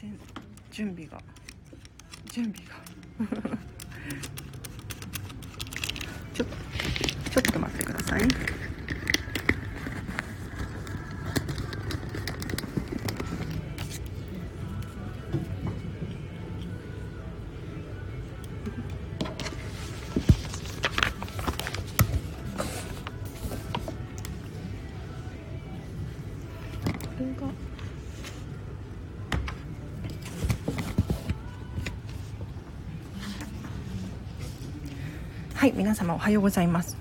然準備が準備が。皆様おはようございます。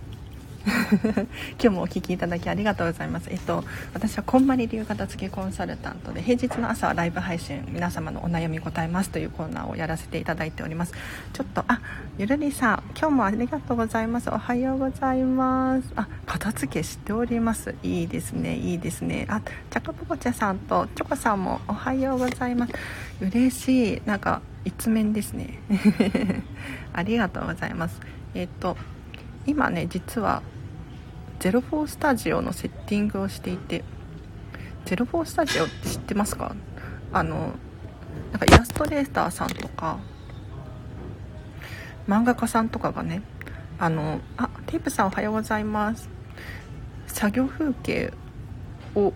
今日もお聞きいただきありがとうございます。えっと私はこんまり流片付けコンサルタントで平日の朝はライブ配信皆様のお悩み答えますというコーナーをやらせていただいております。ちょっとあゆるりさん今日もありがとうございます。おはようございます。あ片付けしております。いいですねいいですね。あチャカポコチャさんとチョコさんもおはようございます。嬉しい。なんか一面ですね。ありがとうございます。えっと今ね実は04スタジオのセッティングをしていて04スタジオって知ってますか？あのなんかイラストレーターさんとか漫画家さんとかがねあのあテープさんおはようございます作業風景を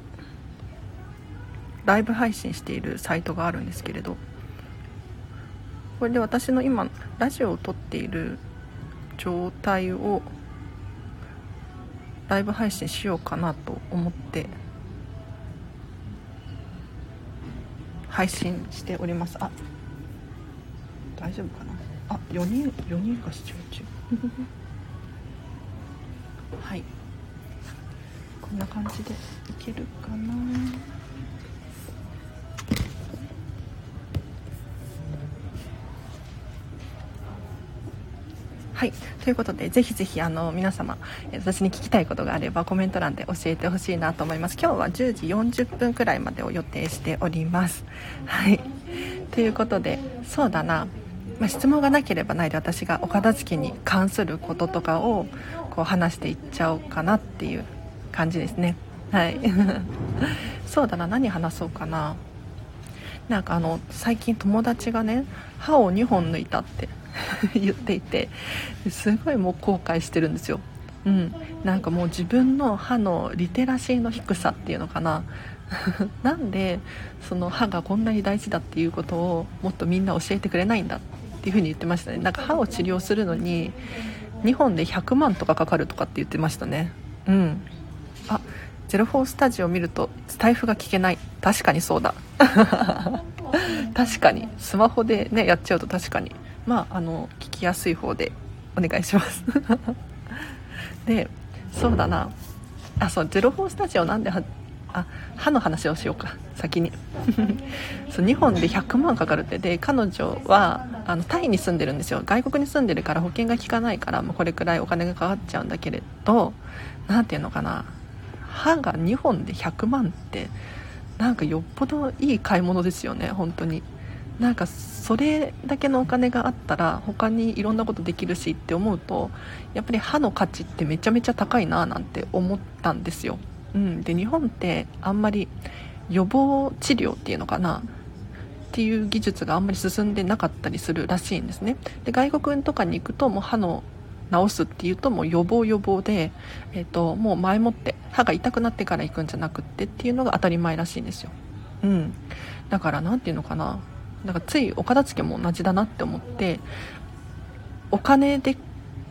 ライブ配信しているサイトがあるんですけれどこれで私の今ラジオを撮っている状態をライブ配信しようかなと思って配信しております。あ大丈夫かな？あ4人4人が視聴中はい。こんな感じでいけるかな？はい。ということでぜひぜひあの皆様私に聞きたいことがあればコメント欄で教えてほしいなと思います。今日は10時40分くらいまでを予定しております。はい。ということでそうだな、まあ、質問がなければないで私がお片付けに関することとかをこう話していっちゃおうかなっていう感じですね。はい。そうだな。何話そうかな。なんかあの最近友達がね歯を2本抜いたって 言っていてすごいもう後悔してるんですよ。うん、なんかもう自分の歯のリテラシーの低さっていうのかな。なんでその歯がこんなに大事だっていうことをもっとみんな教えてくれないんだっていうふうに言ってましたね。なんか歯を治療するのに2本で100万とかかかるとかって言ってましたね。うん。あ04スタジオ見るとスタイフが聞けない。確かにそうだ。確かに。スマホでねやっちゃうと確かに。まああの聞きやすい方でお願いします。でそうだな。あそう04スタジオなんであ歯の話をしようか。先に。そう2本で100万かかるって。で彼女はあのタイに住んでるんですよ。外国に住んでるから保険が効かないからもうこれくらいお金がかかっちゃうんだけれど何ていうのかな。歯が2本で100万ってなんかよっぽどいい買い物ですよね。本当に。なんかそれだけのお金があったら他にいろんなことできるしって思うとやっぱり歯の価値ってめちゃめちゃ高いななんて思ったんですよ、うん、で日本ってあんまり予防治療っていうのかな？っていう技術があんまり進んでなかったりするらしいんですね。で外国とかに行くともう歯の治すっていうともう予防予防で、えーと、もう前もって歯が痛くなってから行くんじゃなくってっていうのが当たり前らしいんですよ、うん、だから何て言うのかな？なんかついお片付けも同じだなって思ってお金で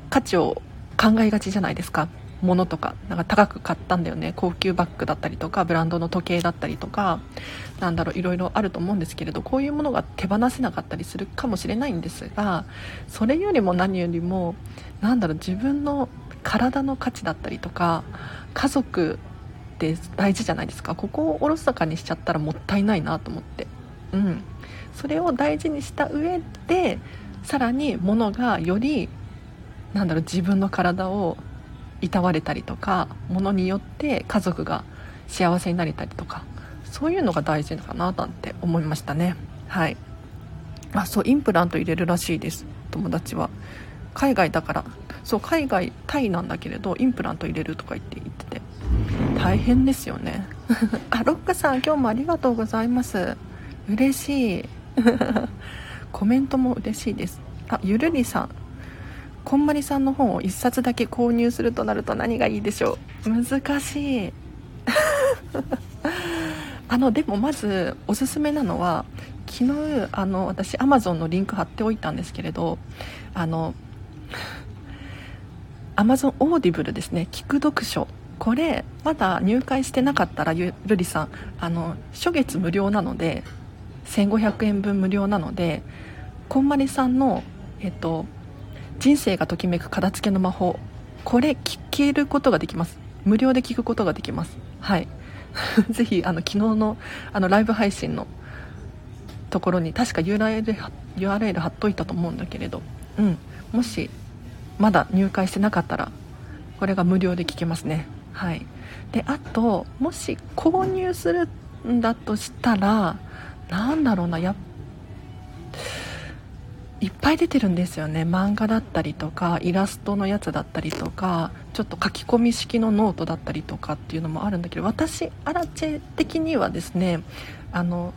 価値を考えがちじゃないですか。物とか。なんか高く買ったんだよね。高級バッグだったりとかブランドの時計だったりとか。なんだろう。いろいろあると思うんですけれどこういうものが手放せなかったりするかもしれないんですがそれよりも何よりもなんだろう。自分の体の価値だったりとか家族って大事じゃないですか。ここをおろそかにしちゃったらもったいないなと思って。うん。それを大事にした上でさらに物がよりなんだろう自分の体をいたわれたりとか物によって家族が幸せになれたりとかそういうのが大事かななんて思いましたね。はい。あそうインプラント入れるらしいです。友達は。海外だから。そう海外タイなんだけれどインプラント入れるとか言って言ってて。大変ですよね。あロックさん今日もありがとうございます。嬉しい。コメントも嬉しいです。あゆるりさん。こんまりさんの本を1冊だけ購入するとなると何がいいでしょう。難しい。あのでもまずおすすめなのは昨日あの私 Amazon のリンク貼っておいたんですけれどあの Amazon オーディブルですね。聞く読書。これまだ入会してなかったらゆるりさん。あの初月無料なので1500円分無料なのでこんまりさんのえっと人生がときめく片付けの魔法これ聞けることができます。無料で聞くことができます。はい。ぜひあの昨日のあのライブ配信のところに確か URL, URL 貼っといたと思うんだけれど、うん、もしまだ入会してなかったらこれが無料で聞けますね。はい。であともし購入するんだとしたらなんだろうなやいっぱい出てるんですよね。漫画だったりとかイラストのやつだったりとかちょっと書き込み式のノートだったりとかっていうのもあるんだけど私アラチェ的にはですねあの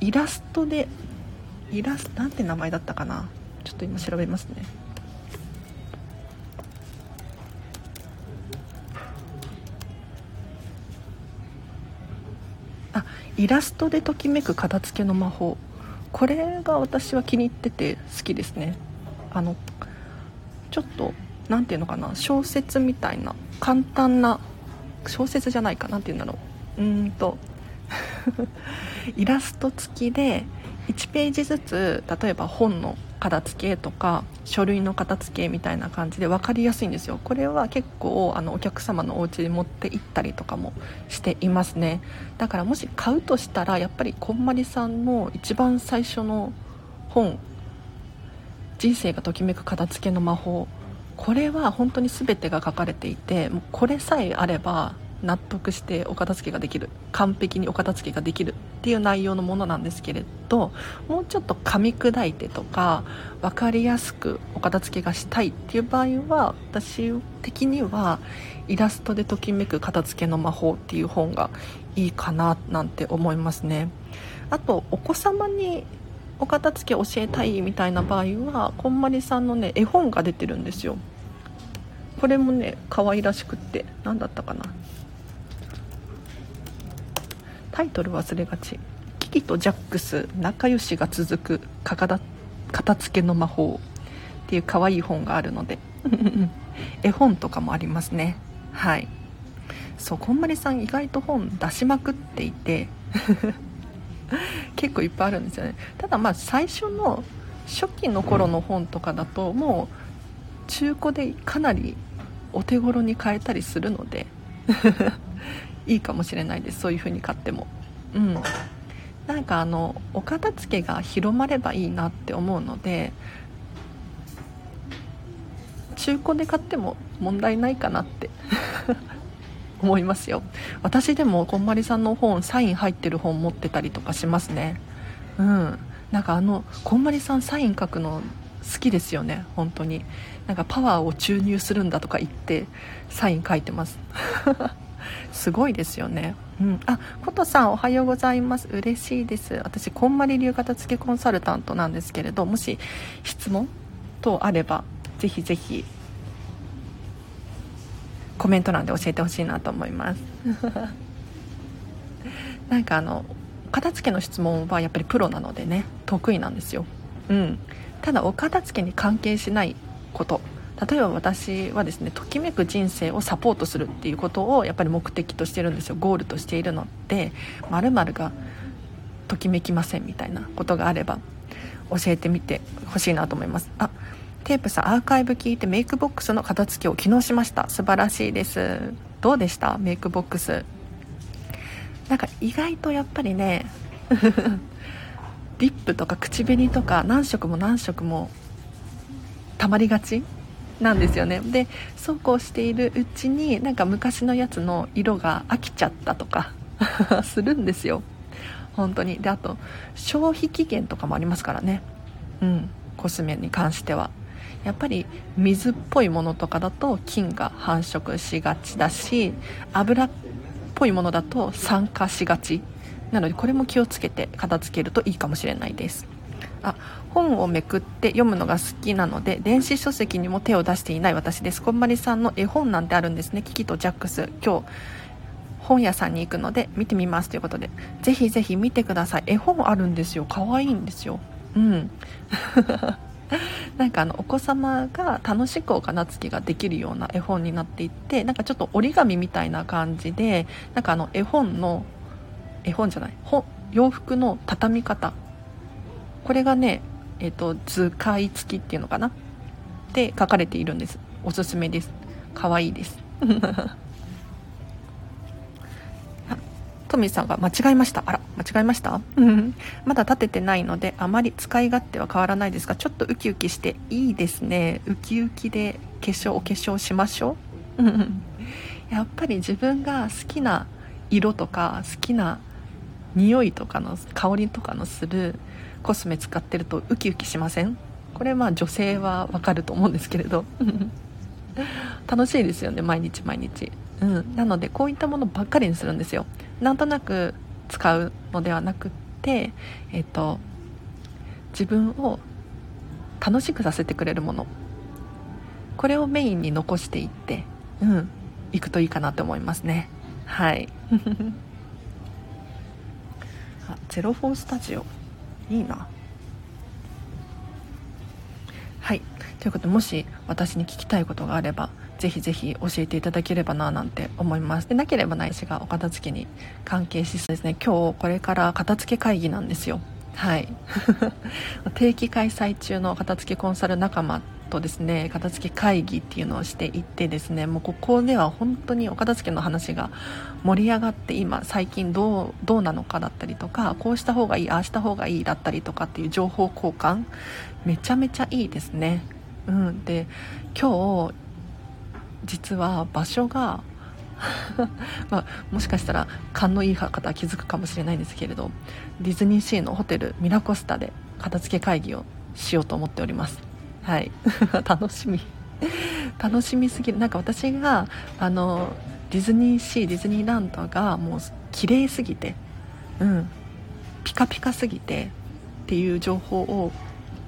イラストでイラストなんて名前だったかな。ちょっと今調べますね。イラストでときめく片付けの魔法。これが私は気に入ってて好きですね。あのちょっと何て言うのかな。小説みたいな。簡単な小説じゃないか。なて言うんだろう。うんと。イラスト付きで1ページずつ例えば本の片付けとか書類の片付けみたいな感じで分かりやすいんですよ。これは結構あのお客様のお家に持って行ったりとかもしていますね。だからもし買うとしたらやっぱりこんまりさんの一番最初の本「人生がときめく片付けの魔法」これは本当に全てが書かれていてもうこれさえあれば納得してお片付けができる。完璧にお片付けができる。っていう内容のものなんですけれどもうちょっと噛み砕いてとか分かりやすくお片付けがしたいっていう場合は私的にはイラストでときめく片付けの魔法っていう本がいいかななんて思いますね。あとお子様にお片付け教えたいみたいな場合はこんまりさんのね絵本が出てるんですよ。これもね可愛らしくって何だったかな。タイトル忘れがち。キキとジャックス仲良しが続く片付けの魔法っていう可愛い本があるので。絵本とかもありますね。はい。そうこんまりさん意外と本出しまくっていて。結構いっぱいあるんですよね。ただまあ最初の初期の頃の本とかだともう中古でかなりお手頃に買えたりするので。いいかもしれないです。そういう風に買っても。うん。なんかあのお片付けが広まればいいなって思うので中古で買っても問題ないかなって 思いますよ。私でもこんまりさんの本サイン入ってる本持ってたりとかしますね。うん。なんかあのこんまりさんサイン書くの好きですよね。本当に。なんかパワーを注入するんだとか言ってサイン書いてますすごいですよね。うん、あ、ことさんおはようございます。嬉しいです。私、こんまり流片付けコンサルタントなんですけれど、もし質問等あれば、ぜひぜひ、コメント欄で教えてほしいなと思います。なんかあの、片付けの質問はやっぱりプロなのでね、得意なんですよ。うん。ただ、お片付けに関係しないこと例えば私はですねときめく人生をサポートするっていうことをやっぱり目的としてるんですよ。ゴールとしているので〇〇がときめきませんみたいなことがあれば教えてみてほしいなと思います。あテープさんアーカイブ聞いてメイクボックスの片付けを昨日しました。素晴らしいです。どうでした？メイクボックス。なんか意外とやっぱりね リップとか口紅とか何色も何色もたまりがちなんですよね。でそうこうしているうちになんか昔のやつの色が飽きちゃったとか するんですよ。本当に。であと消費期限とかもありますからね。うん。コスメに関しては。やっぱり水っぽいものとかだと菌が繁殖しがちだし油っぽいものだと酸化しがち。なのでこれも気をつけて片付けるといいかもしれないです。あ本をめくって読むのが好きなので電子書籍にも手を出していない私です。こんまりさんの絵本なんてあるんですね。キキとジャックス。今日本屋さんに行くので見てみますということで。ぜひぜひ見てください。絵本あるんですよ。可愛いんですよ。うん。なんかあのお子様が楽しくお金付きができるような絵本になっていってなんかちょっと折り紙みたいな感じでなんかあの絵本の絵本じゃない。洋服の畳み方。これがね、えーと、図解付きっていうのかな？って書かれているんです。おすすめです。可愛いです。トミーさんが間違えました。あら間違えました？まだ立ててないのであまり使い勝手は変わらないですがちょっとウキウキしていいですね。ウキウキで化粧お化粧しましょう。やっぱり自分が好きな色とか好きな匂いとかの香りとかのするコスメ使ってるとウキウキしません？これまあ女性はわかると思うんですけれど。楽しいですよね毎日毎日。うん。なのでこういったものばっかりにするんですよ。なんとなく使うのではなくってえっ、と自分を楽しくさせてくれるもの。これをメインに残していってうん。いくといいかなと思いますね。はい。あゼロフォースタジオ。いいな。はい。ということでもし私に聞きたいことがあればぜひぜひ教えていただければななんて思います。でなければないしがお片付けに関係しそうですね。今日これから片付け会議なんですよ。はい。定期開催中の片付けコンサル仲間とですね片付け会議っていうのをしていってですねもうここでは本当にお片付けの話が盛り上がって今最近どうどうなのかだったりとかこうした方がいいああした方がいいだったりとかっていう情報交換めちゃめちゃいいですね。うんで今日実は場所が まあ、もしかしたら勘のいい方は気づくかもしれないんですけれどディズニーシーのホテルミラコスタで片付け会議をしようと思っております。はい。楽しみ。楽しみすぎる。なんか私があのディズニーシーディズニーランドがもう綺麗すぎてうん。ピカピカすぎてっていう情報を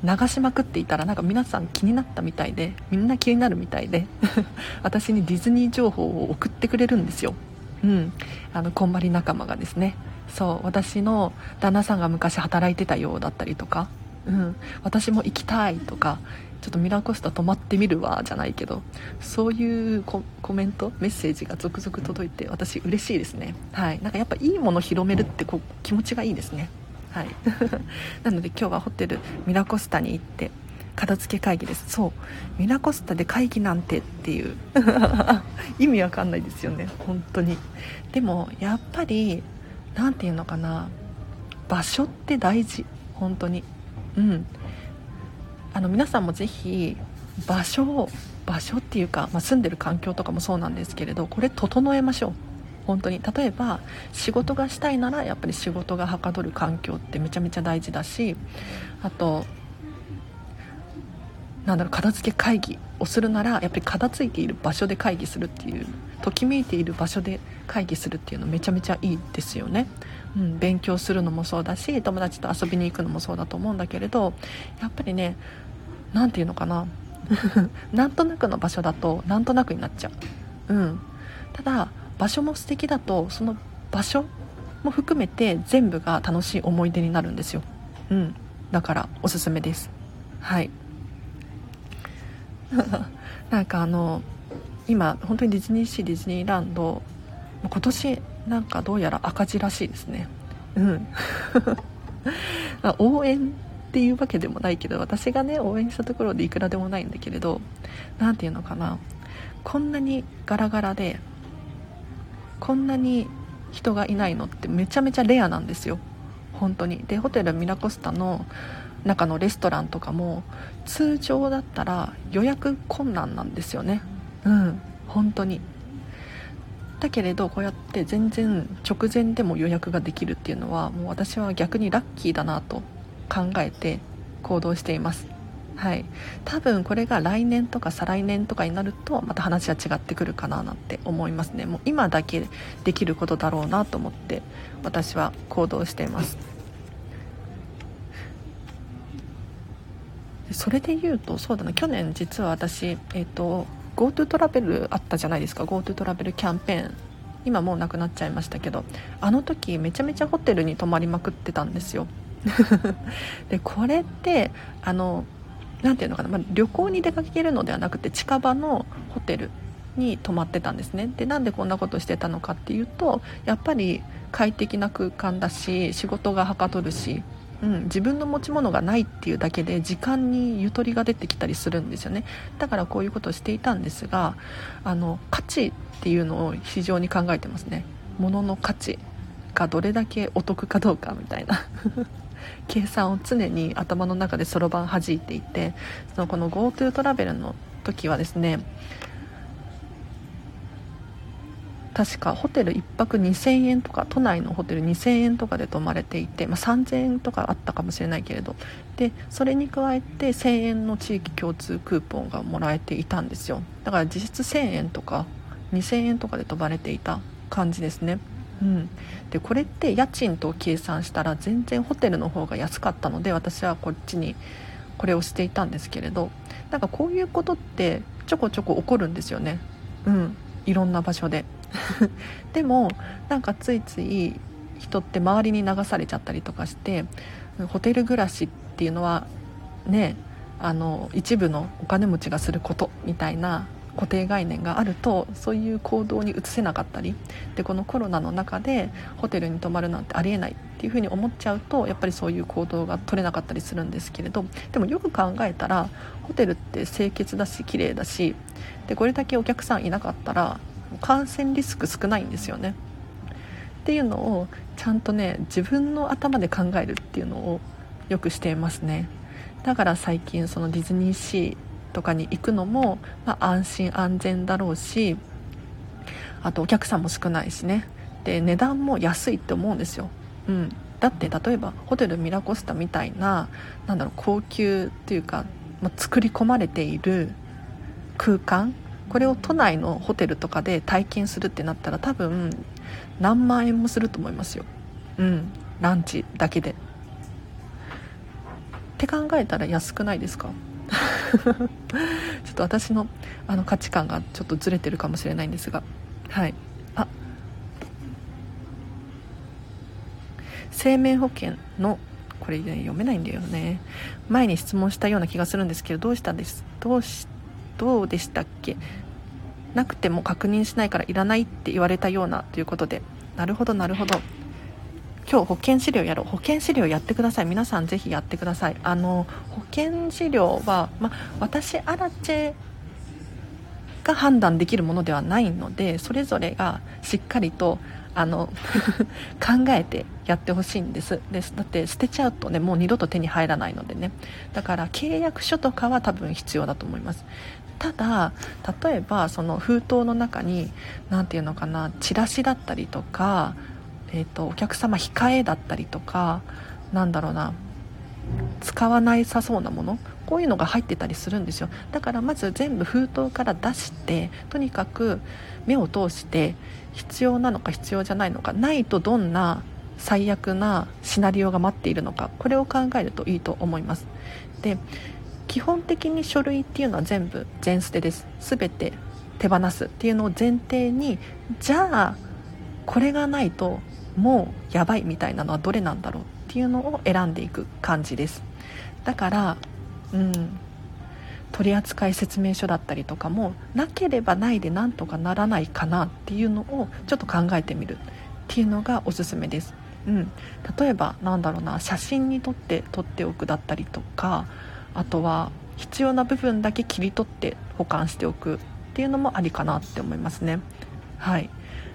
流しまくっていたらなんか皆さん気になったみたいでみんな気になるみたいで 私にディズニー情報を送ってくれるんですよ。うん。あのこんまり仲間がですね。そう私の旦那さんが昔働いてたようだったりとかうん、私も行きたいとかちょっとミラコスタ泊まってみるわじゃないけどそういうコメントメッセージが続々届いて私嬉しいですね。はい。なんかやっぱいいもの広めるってこう気持ちがいいですね。はい。なので今日はホテルミラコスタに行って片付け会議です。そう。ミラコスタで会議なんてっていう。意味わかんないですよね。本当に。でもやっぱり何て言うのかな。場所って大事。本当に。うん。あの皆さんもぜひ場所を場所っていうか、まあ、住んでる環境とかもそうなんですけれどこれ整えましょう。本当に。例えば仕事がしたいならやっぱり仕事がはかどる環境ってめちゃめちゃ大事だしあとなんだろう片付け会議をするならやっぱり片付いている場所で会議するっていうときめいている場所で会議するっていうのめちゃめちゃいいですよね。うん、勉強するのもそうだし友達と遊びに行くのもそうだと思うんだけれどやっぱりね何て言うのかな。なんとなくの場所だとなんとなくになっちゃう、うん、ただ場所も素敵だとその場所も含めて全部が楽しい思い出になるんですよ、うん、だからおすすめです。はい。なんかあの今本当にディズニーシーディズニーランド今年なんかどうやら赤字らしいですね。うん。応援っていうわけでもないけど私がね応援したところでいくらでもないんだけれど何て言うのかな。こんなにガラガラでこんなに人がいないのってめちゃめちゃレアなんですよ。本当に。でホテルミラコスタの中のレストランとかも通常だったら予約困難なんですよね。うん。本当に。だけれどこうやって全然直前でも予約ができるっていうのはもう私は逆にラッキーだなと考えて行動しています。はい、多分これが来年とか再来年とかになるとまた話は違ってくるかななんて思いますね。もう今だけできることだろうなと思って私は行動しています。それで言うとそうだな。去年実は私えっ、ー、と GoTo トラベルあったじゃないですか。GoTo トラベルキャンペーン。今もうなくなっちゃいましたけどあの時めちゃめちゃホテルに泊まりまくってたんですよ。でこれってあの何ていうのかな、まあ、旅行に出かけるのではなくて近場のホテルに泊まってたんですね。でなんでこんなことしてたのかっていうとやっぱり快適な空間だし仕事がはかどるし、うん、自分の持ち物がないっていうだけで時間にゆとりが出てきたりするんですよね。だからこういうことをしていたんですがあの価値っていうのを非常に考えてますね。物の価値がどれだけお得かどうかみたいな。計算を常に頭の中でそろばん弾いていてそのこの GoTo トラベルの時はですね確かホテル1泊2000円とか都内のホテル2000円とかで泊まれていて、まあ、3000円とかあったかもしれないけれどでそれに加えて1000円の地域共通クーポンがもらえていたんですよ。だから実質1000円とか2000円とかで飛ばれていた感じですね。うん、でこれって家賃と計算したら全然ホテルの方が安かったので私はこっちにこれをしていたんですけれどなんかこういうことってちょこちょこ起こるんですよね。うん。いろんな場所で。でもなんかついつい人って周りに流されちゃったりとかしてホテル暮らしっていうのはねあの一部のお金持ちがすることみたいな固定概念があるとそういう行動に移せなかったりでこのコロナの中でホテルに泊まるなんてありえないっていうふうに思っちゃうとやっぱりそういう行動が取れなかったりするんですけれどでもよく考えたらホテルって清潔だし綺麗だしでこれだけお客さんいなかったら感染リスク少ないんですよね。っていうのをちゃんとね自分の頭で考えるっていうのをよくしていますね。だから最近そのディズニーシーとかに行くのも、まあ、安心安全だろうしあとお客さんも少ないしね。で値段も安いって思うんですよ、うん、だって例えばホテルミラコスタみたいななんだろう高級っていうか、まあ、作り込まれている空間これを都内のホテルとかで体験するってなったら多分何万円もすると思いますよ。うん。ランチだけで。って考えたら安くないですか？ちょっと私のあの価値観がちょっとずれてるかもしれないんですがはい。あ。生命保険のこれ、ね、読めないんだよね。前に質問したような気がするんですけどどうしたんです？どうしどうでしたっけ？なくても確認しないからいらないって言われたようなということで。なるほどなるほど。今日保険資料やろう。保険資料やってください。皆さんぜひやってください。あの保険資料は、ま、私アラチェが判断できるものではないのでそれぞれがしっかりとあの 考えてやってほしいんです。ですだって捨てちゃうとねもう二度と手に入らないのでね。だから契約書とかは多分必要だと思います。ただ例えばその封筒の中に何て言うのかなチラシだったりとかえーと、お客様控えだったりとかなんだろうな使わないさそうなものこういうのが入ってたりするんですよ。だからまず全部封筒から出してとにかく目を通して必要なのか必要じゃないのかないとどんな最悪なシナリオが待っているのかこれを考えるといいと思います。で基本的に書類っていうのは全部全捨てです。全て手放すっていうのを前提にじゃあこれがないともうやばいみたいなのはどれなんだろうっていうのを選んでいく感じです。だからうん取扱説明書だったりとかもなければないでなんとかならないかなっていうのをちょっと考えてみるっていうのがおすすめです、うん、例えばなんだろうな写真に撮って撮っておくだったりとかあとは必要な部分だけ切り取って保管しておくっていうのもありかなって思いますね。はい。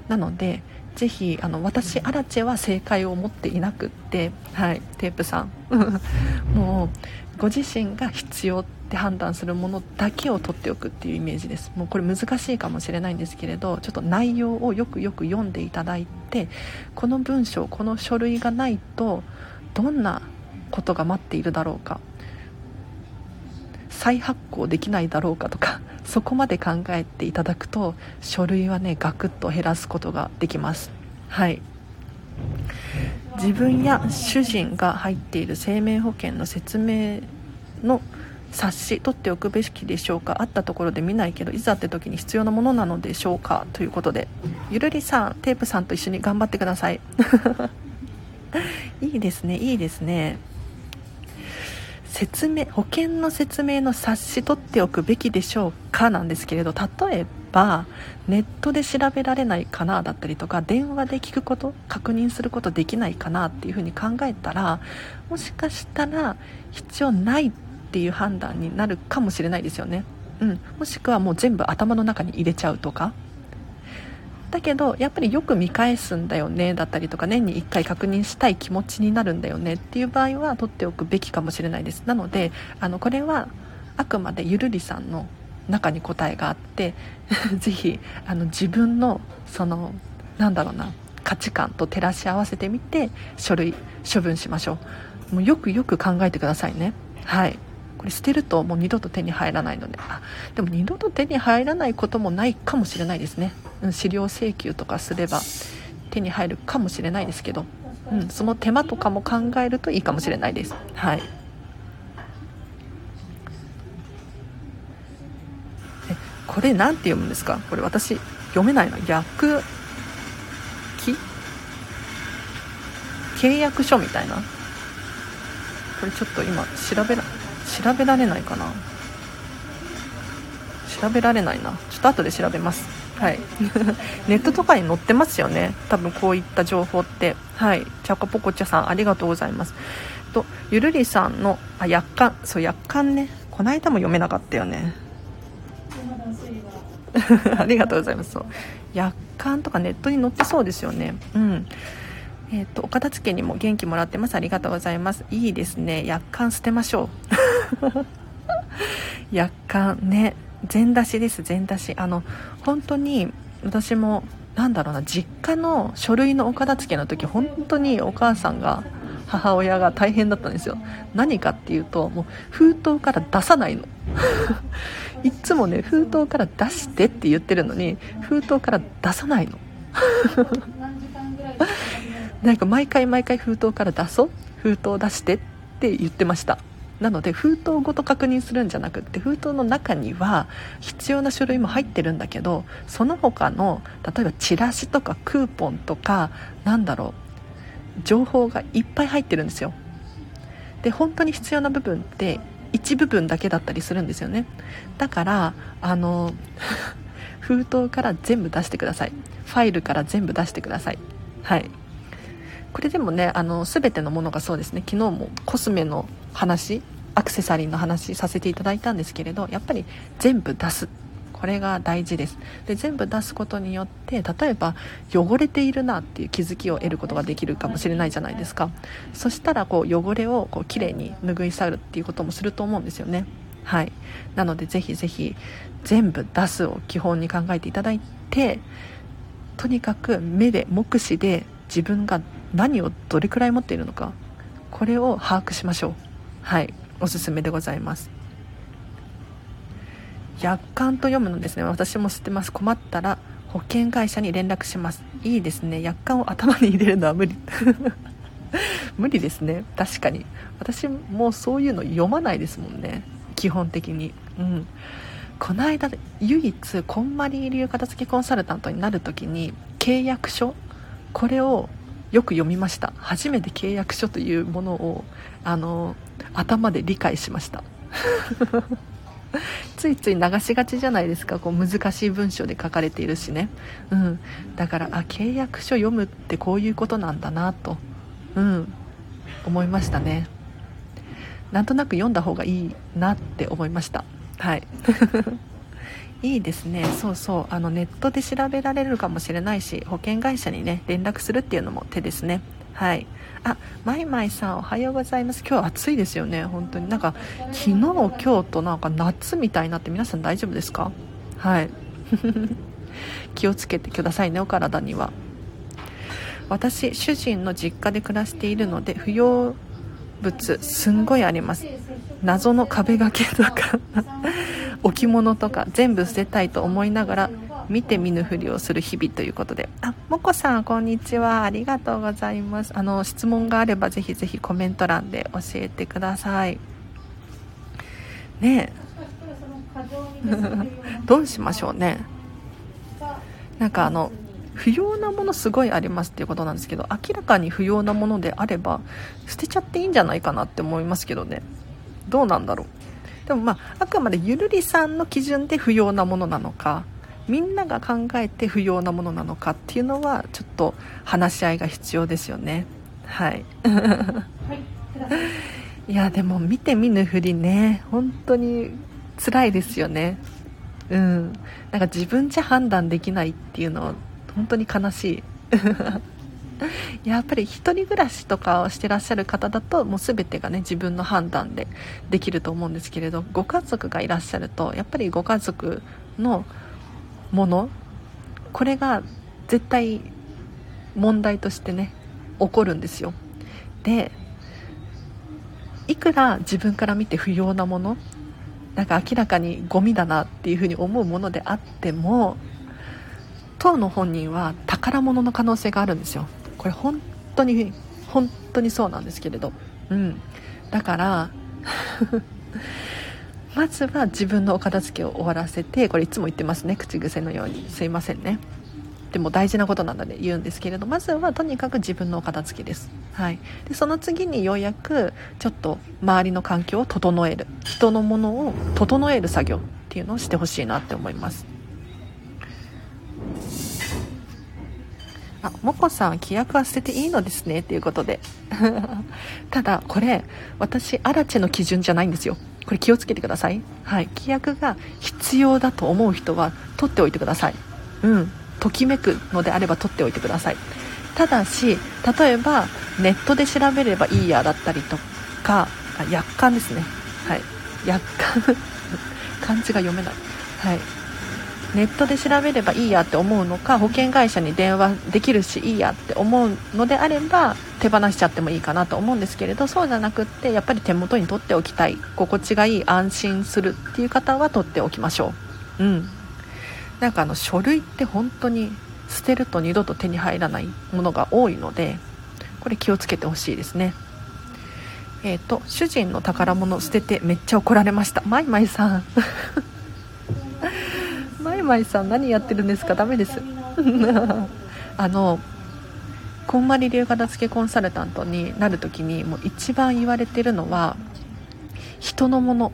なのでぜひあの私アラチェは正解を持っていなくって、はい、テープさん。もうご自身が必要って判断するものだけを取っておくっていうイメージです。もうこれ難しいかもしれないんですけれどちょっと内容をよくよく読んでいただいてこの文章この書類がないとどんなことが待っているだろうか。再発行できないだろうかとか そこまで考えていただくと書類はねガクッと減らすことができます。はい。自分や主人が入っている生命保険の説明の冊子取っておくべきでしょうかあったところで見ないけどいざって時に必要なものなのでしょうかということでゆるりさんテープさんと一緒に頑張ってください。いいですねいいですね。説明保険の説明の冊子取っておくべきでしょうかなんですけれど例えばネットで調べられないかなだったりとか電話で聞くこと確認することできないかなっていうふうに考えたらもしかしたら必要ないっていう判断になるかもしれないですよね、うん、もしくはもう全部頭の中に入れちゃうとかだけどやっぱりよく見返すんだよねだったりとか年に1回確認したい気持ちになるんだよねっていう場合は取っておくべきかもしれないです。なのであのこれはあくまでゆるりさんの中に答えがあって ぜひあの自分のそのなんだろうな価値観と照らし合わせてみて書類処分しましょう。もうよくよく考えてくださいね。はい。これ捨てるともう二度と手に入らないので。あでも二度と手に入らないこともないかもしれないですね、うん、資料請求とかすれば手に入るかもしれないですけど、うん、その手間とかも考えるといいかもしれないです。はい。これ何て読むんですか？これ私読めないな逆記契約書みたいな？これちょっと今調べら調べられないかな？調べられないな。ちょっと後で調べます。はい。ネットとかに載ってますよね。多分こういった情報って。はい。チャカポコチャさんありがとうございます。とゆるりさんのあ約款そう約款ね。この間も読めなかったよね。ありがとうございます。そう。約款とかネットに載ってそうですよね。うん。えっ、ー、とお片付けにも元気もらってます。ありがとうございます。いいですね。約款捨てましょう。約款ね。全出しです。全出し。あの本当に私もなんだろうな実家の書類のお片付けの時本当にお母さんが母親が大変だったんですよ。何かっていうともう封筒から出さないの。いつもね封筒から出してって言ってるのに封筒から出さないの。なんか毎回毎回封筒から出そう封筒出してって言ってました。なので封筒ごと確認するんじゃなくって封筒の中には必要な書類も入ってるんだけどその他の例えばチラシとかクーポンとかなんだろう情報がいっぱい入ってるんですよ。で本当に必要な部分って一部分だけだったりするんですよね。だからあの 封筒から全部出してください。ファイルから全部出してください。はい。これでもねあの全てのものがそうですね。昨日もコスメの話アクセサリーの話させていただいたんですけれどやっぱり全部出す。これが大事です。で全部出すことによって例えば汚れているなっていう気づきを得ることができるかもしれないじゃないですか。そしたらこう汚れをこうきれいに拭い去るっていうこともすると思うんですよね。はい。なのでぜひぜひ全部出すを基本に考えていただいてとにかく目で目視で自分が何をどれくらい持っているのかこれを把握しましょう。はい。おすすめでございます。約款と読むのですね。私も知ってます。困ったら保険会社に連絡します。いいですね。約款を頭に入れるのは無理。無理ですね。確かに。私もそういうの読まないですもんね。基本的に。うん。この間唯一こんまり流片付けコンサルタントになる時に契約書これをよく読みました。初めて契約書というものをあの頭で理解しました。ついつい流しがちじゃないですか。こう難しい文章で書かれているしね、うん、だからあ契約書読むってこういうことなんだなと、うん、思いましたね。なんとなく読んだ方がいいなって思いました。はい。いいですね。そうそう。あのネットで調べられるかもしれないし保険会社にね連絡するっていうのも手ですね。はい。あマイマイさんおはようございます。今日暑いですよね。本当に。なんか昨日今日となんか夏みたいになって皆さん大丈夫ですか？はい。気をつけてくださいねお体には。私主人の実家で暮らしているので扶養物すんごいあります。謎の壁掛けとか。置物とか全部捨てたいと思いながら見て見ぬふりをする日々ということで。あもこさんこんにちは。ありがとうございます。あの質問があればぜひぜひコメント欄で教えてください。ね どうしましょうね。なんかあの不要なものすごいありますっていうことなんですけど明らかに不要なものであれば捨てちゃっていいんじゃないかなって思いますけどね。どうなんだろう。でもまああくまでゆるりさんの基準で不要なものなのかみんなが考えて不要なものなのかっていうのはちょっと話し合いが必要ですよね。はい。いやでも見て見ぬふりね本当に辛いですよね。うん。なんか自分じゃ判断できないっていうのは本当に悲しい やっぱり1人暮らしとかをしてらっしゃる方だともう全てがね自分の判断でできると思うんですけれどご家族がいらっしゃるとやっぱりご家族のものこれが絶対問題としてね起こるんですよ。でいくら自分から見て不要なものなんか明らかにゴミだなっていうふうに思うものであっても当の本人は宝物の可能性があるんですよ。これ本当に本当にそうなんですけれど。うん。だから まずは自分のお片付けを終わらせてこれいつも言ってますね。口癖のように。すいませんね。でも大事なことなので言うんですけれどまずはとにかく自分のお片付けです、はい、でその次にようやくちょっと周りの環境を整える。人のものを整える作業っていうのをしてほしいなって思います。あもこさん規約は捨てていいのですねっていうことで ただこれ私アラチェの基準じゃないんですよこれ気をつけてください。はい。規約が必要だと思う人は取っておいてください。うん。ときめくのであれば取っておいてください。ただし、例えばネットで調べればいいやだったりとか、あ、約款ですね。はい。約款 漢字が読めない。はい。ネットで調べればいいやって思うのか保険会社に電話できるしいいやって思うのであれば手放しちゃってもいいかなと思うんですけれどそうじゃなくってやっぱり手元に取っておきたい心地がいい安心するっていう方は取っておきましょう。うん。なんかあの書類って本当に捨てると二度と手に入らないものが多いのでこれ気をつけてほしいですね。えっ、ー、と主人の宝物捨ててめっちゃ怒られました。マイマイさんまいさん何やってるんですか？ダメです。あのこんまり流片付けコンサルタントになる時にもう一番言われてるのは人のもの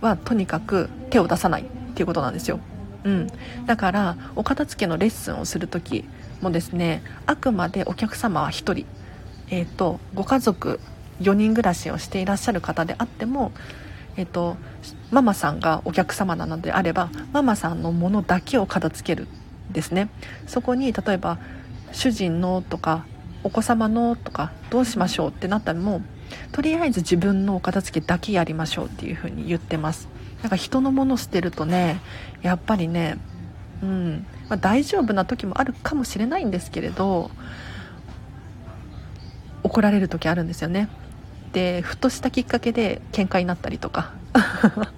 はとにかく手を出さないっていうことなんですよ、うん、だからお片付けのレッスンをする時もですねあくまでお客様は1人、えーと、ご家族4人暮らしをしていらっしゃる方であってもえっと、ママさんがお客様なのであればママさんのものだけを片付けるですね。そこに例えば主人のとかお子様のとかどうしましょうってなったらもうとりあえず自分のお片付けだけやりましょうっていう風に言ってます。なんか人のもの捨てるとねやっぱりねうん、まあ、大丈夫な時もあるかもしれないんですけれど怒られる時あるんですよね。でふとしたきっかけで喧嘩になったりとか。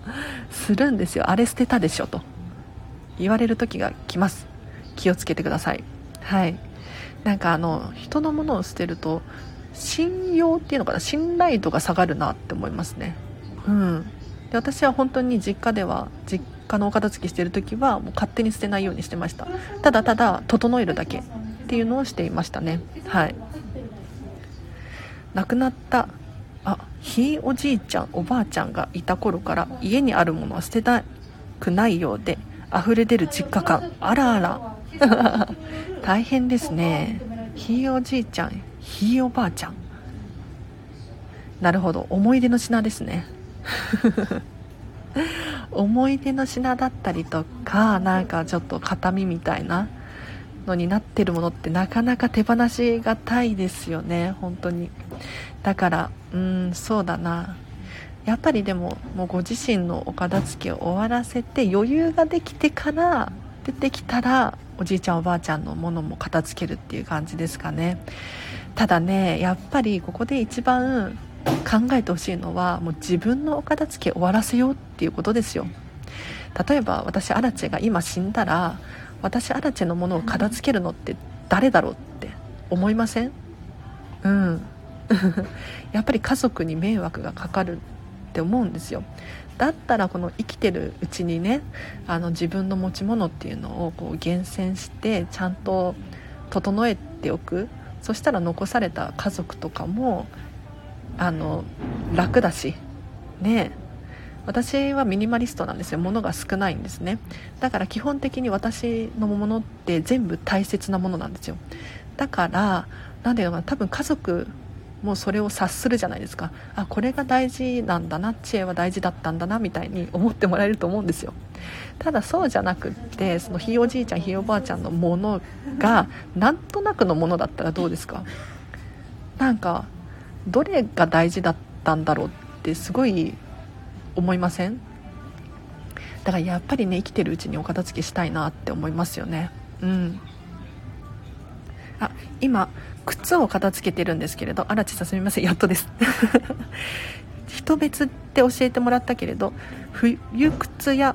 するんですよ。あれ捨てたでしょと。言われる時が来ます。気をつけてください。はい。なんかあの人のものを捨てると信用っていうのかな？信頼度が下がるなって思いますね。うん。で私は本当に実家では実家のお片付けしてる時はもう勝手に捨てないようにしてました。ただただ整えるだけっていうのをしていましたね。はい。亡くなったあひいおじいちゃんおばあちゃんがいた頃から家にあるものは捨てたくないようで溢れ出る実家感。あらあら。大変ですね。ひいおじいちゃんひいおばあちゃん。なるほど。思い出の品ですね。思い出の品だったりとかなんかちょっと形見みたいなのになってるものってなかなか手放しがたいですよね。本当に。だからうんそうだな。やっぱりでももうご自身のお片付けを終わらせて余裕ができてから出てきたらおじいちゃんおばあちゃんのものも片付けるっていう感じですかね。ただねやっぱりここで一番考えてほしいのはもう自分のお片付け終わらせようっていうことですよ。例えば私アラチェが今死んだら私アラチェのものを片付けるのって誰だろうって思いません？うん。やっぱり家族に迷惑がかかるって思うんですよ。だったらこの生きてるうちにねあの自分の持ち物っていうのをこう厳選してちゃんと整えておく。そしたら残された家族とかもあの楽だしね。私はミニマリストなんですよ。物が少ないんですね。だから基本的に私のものって全部大切なものなんですよ。だから何ていうのかな多分家族もうそれを察するじゃないですか。あこれが大事なんだな知恵は大事だったんだなみたいに思ってもらえると思うんですよ。ただそうじゃなくってそのひいおじいちゃんひいおばあちゃんのものがなんとなくのものだったらどうですか？なんかどれが大事だったんだろうってすごい思いません？だからやっぱりね生きてるうちにお片付けしたいなって思いますよね。うん。あ今靴を片付けてるんですけれど荒地さすみませんやっとです。人別って教えてもらったけれど冬靴や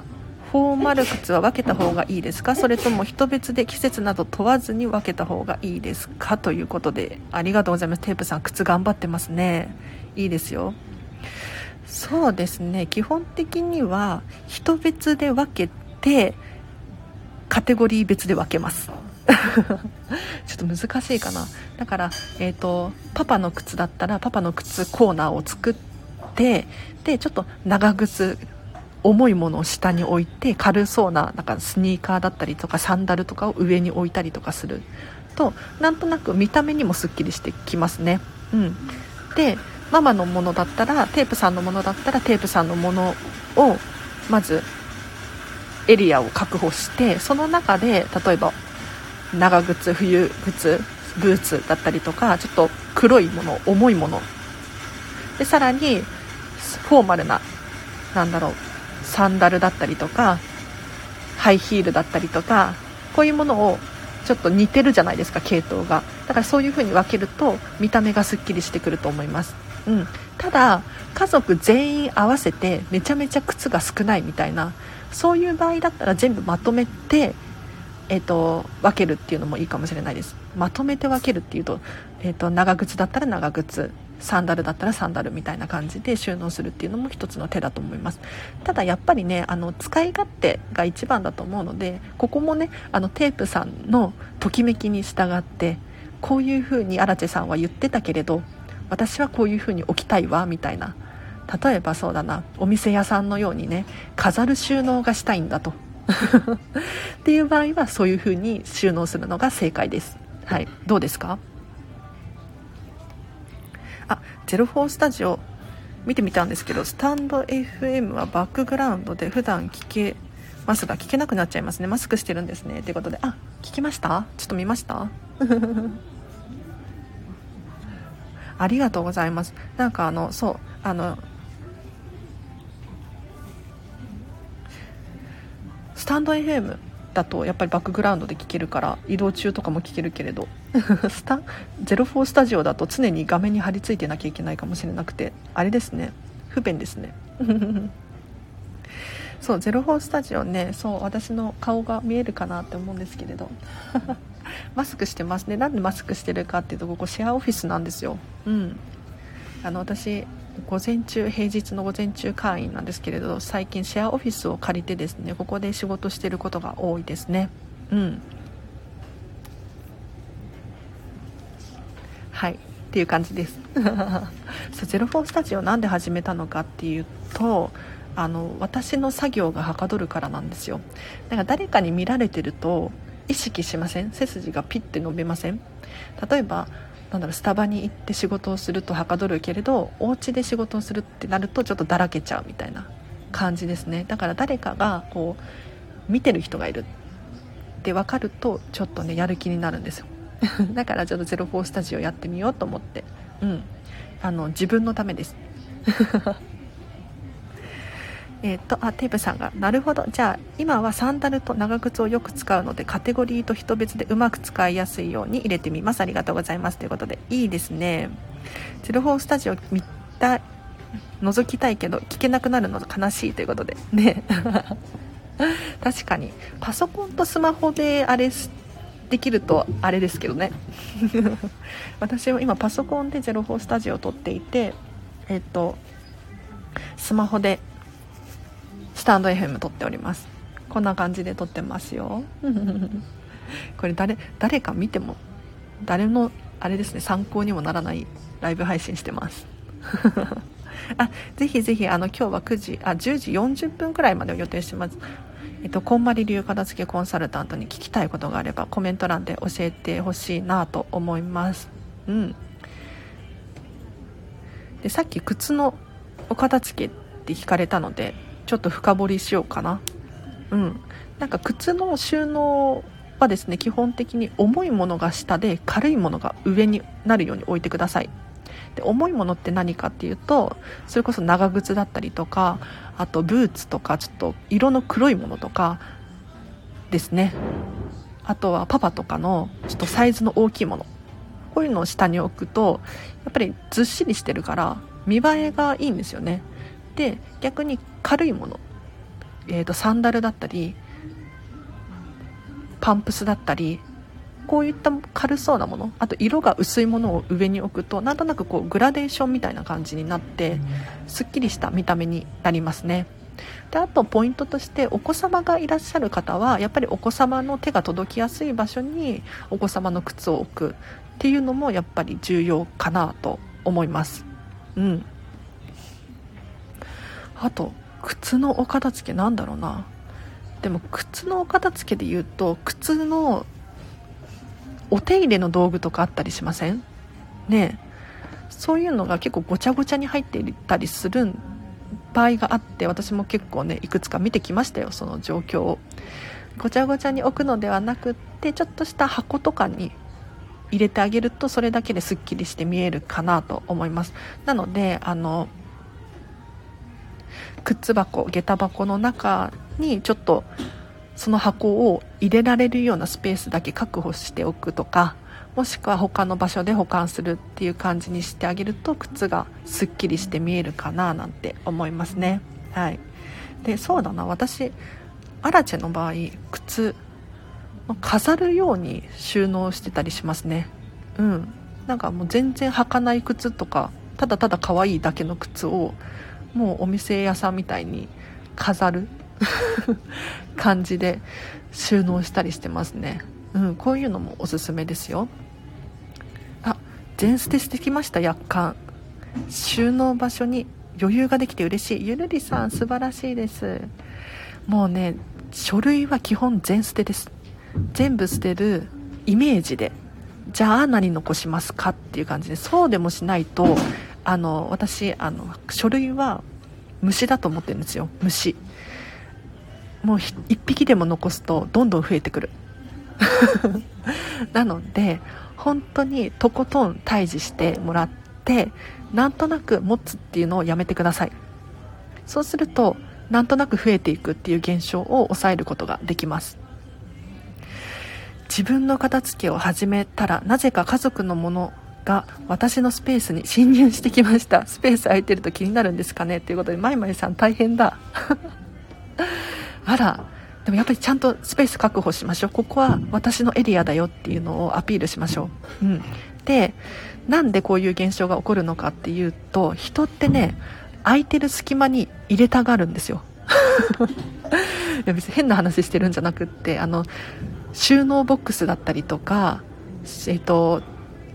フォーマル靴は分けた方がいいですか？それとも人別で季節など問わずに分けた方がいいですか？ということでありがとうございます。テープさん靴頑張ってますね。いいですよ。そうですね。基本的には人別で分けてカテゴリー別で分けます。ちょっと難しいかな。だから、えーと、パパの靴だったらパパの靴コーナーを作ってでちょっと長靴重いものを下に置いて軽そうななんかスニーカーだったりとかサンダルとかを上に置いたりとかする。となんとなく見た目にもすっきりしてきますね。うん、でママのものだったらテープさんのものだったらテープさんのものをまずエリアを確保してその中で例えば長靴冬靴ブーツだったりとかちょっと黒いもの重いもの。でさらにフォーマルななんだろうサンダルだったりとかハイヒールだったりとかこういうものをちょっと似てるじゃないですか系統が。だからそういう風に分けると見た目がすっきりしてくると思います、うん、ただ家族全員合わせてめちゃめちゃ靴が少ないみたいなそういう場合だったら全部まとめてえーと、分けるっていうのもいいかもしれないです。まとめて分けるっていうと,、えーと、長靴だったら長靴サンダルだったらサンダルみたいな感じで収納するっていうのも一つの手だと思います。ただやっぱりねあの使い勝手が一番だと思うのでここもねあのテープさんのときめきに従ってこういう風にアラチェさんは言ってたけれど私はこういう風に置きたいわみたいな。例えばそうだなお店屋さんのようにね飾る収納がしたいんだと。っていう場合はそういう風に収納するのが正解です。はい、どうですか？あ、04スタジオ見てみたんですけど、スタンド FM はバックグラウンドで普段聞けますが、聞けなくなっちゃいますね。マスクしてるんですね。ということで、あ、聞きました？ちょっと見ました？ありがとうございます。なんかあの、そう、あの、スタンド FM だとやっぱりバックグラウンドで聴けるから移動中とかも聴けるけれど スタ04スタジオだと常に画面に貼り付いてなきゃいけないかもしれなくてあれですね。不便ですね。そう04スタジオねそう私の顔が見えるかなって思うんですけれど。マスクしてます。ねなんでマスクしてるかっていうとここシェアオフィスなんですよ。うん。あの私午前中平日の午前中会員なんですけれど最近シェアオフィスを借りてですねここで仕事してることが多いですね。うん。はい。っていう感じです。ゼロフォースタジオなんで始めたのかっていうとあの私の作業がはかどるからなんですよ。だから誰かに見られてると意識しません？背筋がピッて伸びません？例えばなんだろうスタバに行って仕事をするとはかどるけれどお家で仕事をするってなるとちょっとだらけちゃうみたいな感じですね。だから誰かがこう見てる人がいるって分かるとちょっとねやる気になるんですよ。だからちょっと04スタジオやってみようと思って。うん。あの自分のためです。えっ、ー、とあテープさんがなるほど。じゃあ今はサンダルと長靴をよく使うのでカテゴリーと人別でうまく使いやすいように入れてみます。ありがとうございます。ということでいいですね。ゼロフォースタジオ見たい覗きたいけど聞けなくなるの悲しいということで。ね。確かに。パソコンとスマホであれできるとあれですけどね。私は今パソコンで04スタジオを撮っていてえっとスマホでスタンド FM 撮っております。こんな感じで撮ってますよ。これ誰誰か見ても誰のあれですね参考にもならないライブ配信してます。あぜひぜひあの今日は9時あ10時40分くらいまでを予定してます。えっと、こんまり流片付けコンサルタントに聞きたいことがあればコメント欄で教えてほしいなと思います。うん。でさっき靴のお片付けって聞かれたのでちょっと深掘りしようかな。うん。なんか靴の収納はですね基本的に重いものが下で軽いものが上になるように置いてください。で重いものって何かっていうとそれこそ長靴だったりとかあとブーツとかちょっと色の黒いものとかですね。あとはパパとかのちょっとサイズの大きいもの。こういうのを下に置くとやっぱりずっしりしてるから見栄えがいいんですよね。で逆に軽いもの、えー、とサンダルだったりパンプスだったりこういった軽そうなもの。あと色が薄いものを上に置くとなんとなくこうグラデーションみたいな感じになってすっきりした見た目になりますね。であとポイントとしてお子様がいらっしゃる方はやっぱりお子様の手が届きやすい場所にお子様の靴を置く。っていうのもやっぱり重要かなと思います。うん。あと靴のお片付けなんだろうな。でも靴のお片付けで言うと靴のお手入れの道具とかあったりしません？ねそういうのが結構ごちゃごちゃに入っていたりする場合があって私も結構ねいくつか見てきましたよその状況を。ごちゃごちゃに置くのではなくってちょっとした箱とかに入れてあげるとそれだけですっきりして見えるかなと思います。なのであの靴箱下駄箱の中にちょっとその箱を入れられるようなスペースだけ確保しておくとかもしくは他の場所で保管するっていう感じにしてあげると靴がすっきりして見えるかななんて思いますね。はい。でそうだな。私アラチェの場合靴飾るように収納してたりしますね。うん。なんかもう全然履かない靴とかただただ可愛いだけの靴をもうお店屋さんみたいに飾る 感じで収納したりしてますね。うんこういうのもおすすめですよ。あ全捨てしてきました約款収納場所に余裕ができて嬉しい。ゆるりさん素晴らしいです。もうね書類は基本全捨てです。全部捨てるイメージでじゃあ何残しますかっていう感じでそうでもしないとあの私あの書類は虫だと思ってるんですよ。虫。もう1匹でも残すとどんどん増えてくる。なので本当にとことん退治してもらってなんとなく持つっていうのをやめてください。そうするとなんとなく増えていくっていう現象を抑えることができます。自分の片付けを始めたらなぜか家族のものが私のスペースに侵入してきました。スペース空いてると気になるんですかね？ということでまいまいさん大変だ。あら。でもやっぱりちゃんとスペース確保しましょう。ここは私のエリアだよっていうのをアピールしましょう、うん、でなんでこういう現象が起こるのかっていうと人ってね空いてる隙間に入れたがるんですよ。いや別に変な話してるんじゃなくってあの収納ボックスだったりとかえっと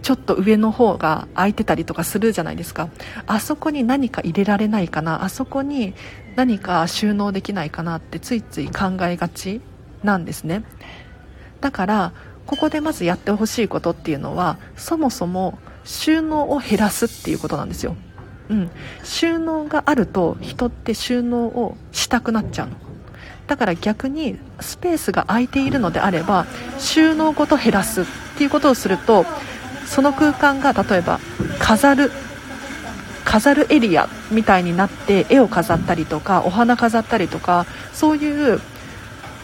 ちょっと上の方が空いてたりとかするじゃないですか。あそこに何か入れられないかな。あそこに何か収納できないかなってついつい考えがちなんですね。だからここでまずやってほしいことっていうのはそもそも収納を減らすっていうことなんですよ。うん、収納があると人って収納をしたくなっちゃうの。だから逆にスペースが空いているのであれば収納ごと減らすっていうことをするとその空間が例えば飾る飾るエリアみたいになって絵を飾ったりとかお花飾ったりとかそういう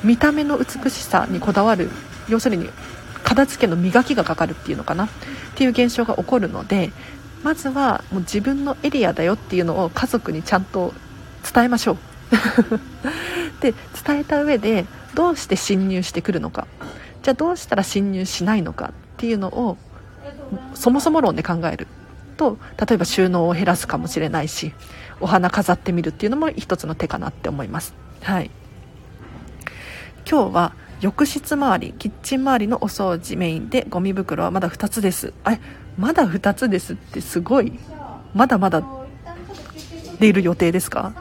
見た目の美しさにこだわる要するに片付けの磨きがかかるっていうのかな？っていう現象が起こるのでまずはもう自分のエリアだよっていうのを家族にちゃんと伝えましょう。で伝えた上でどうして侵入してくるのか？じゃあどうしたら侵入しないのかっていうのをそもそも論で考えると例えば収納を減らすかもしれないしお花飾ってみるっていうのも一つの手かなって思います。はい。今日は浴室周りキッチン周りのお掃除メインでゴミ袋はまだ2つです。えまだ2つですってすごい。まだまだ出る予定ですか？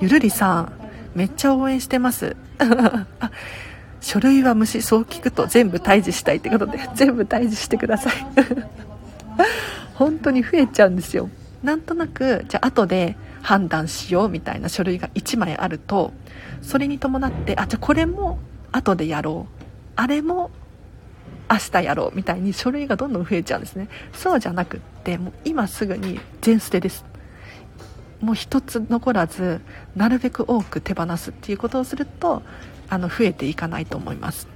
ゆるりさんめっちゃ応援してます。書類は虫そう聞くと全部退治したいってことで 全部退治してください。本当に増えちゃうんですよ。なんとなくじゃあ後で判断しようみたいな書類が1枚あるとそれに伴ってあじゃあこれも後でやろう。あれも明日やろうみたいに書類がどんどん増えちゃうんですね。そうじゃなくってもう今すぐに全捨てです。もう一つ残らずなるべく多く手放すっていうことをするとあの増えていかないと思います。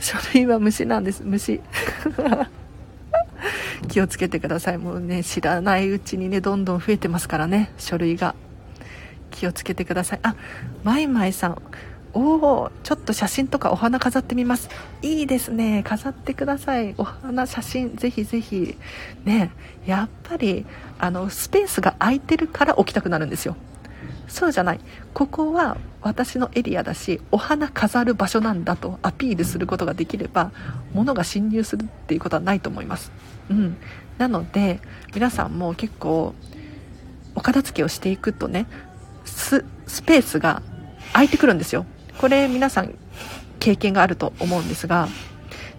書類は虫なんです。虫。気をつけてください。もうね知らないうちにねどんどん増えてますからね書類が。気をつけてください。あマイマイさん。おおちょっと写真とかお花飾ってみます。いいですね。飾ってください。お花写真ぜひぜひ。ねやっぱりあのスペースが空いてるから置きたくなるんですよ。そうじゃない。ここは私のエリアだしお花飾る場所なんだとアピールすることができれば物が侵入するっていうことはないと思います。うん。なので皆さんも結構お片付けをしていくとねスペースが空いてくるんですよ。これ皆さん経験があると思うんですが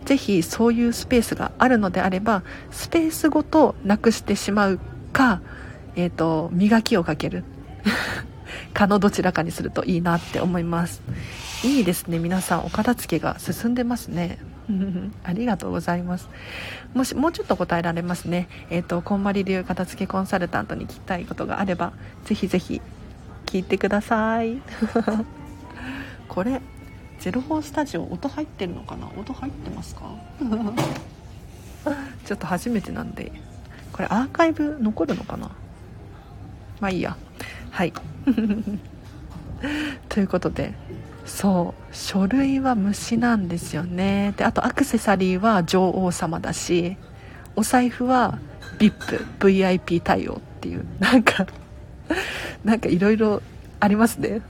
ぜひそういうスペースがあるのであればスペースごとなくしてしまうか、えーと、磨きをかける。かのどちらかにするといいなって思います。いいですね。皆さんお片付けが進んでますね。ありがとうございます。もしもうちょっと答えられますね。えっ、ー、とこんまり流片付けコンサルタントに聞きたいことがあればぜひぜひ聞いてください。これ04スタジオ音入ってるのかな？音入ってますか？ちょっと初めてなんでこれアーカイブ残るのかな？まあいいや。はい。ということでそう書類は虫なんですよね。であとアクセサリーは女王様だしお財布は VIPVIP 対応っていうなんかなんかいろいろありますね。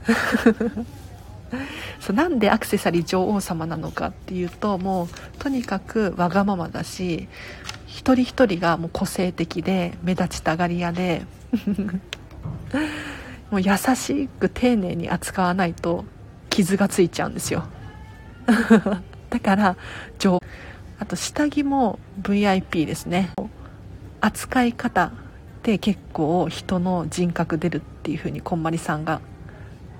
そうなんでアクセサリー女王様なのかっていうともうとにかくわがままだし一人一人がもう個性的で目立ちたがり屋で もう優しく丁寧に扱わないと傷がついちゃうんですよ。だから女あと下着も VIP ですね。扱い方で結構人の人格出るっていう風にこんまりさんが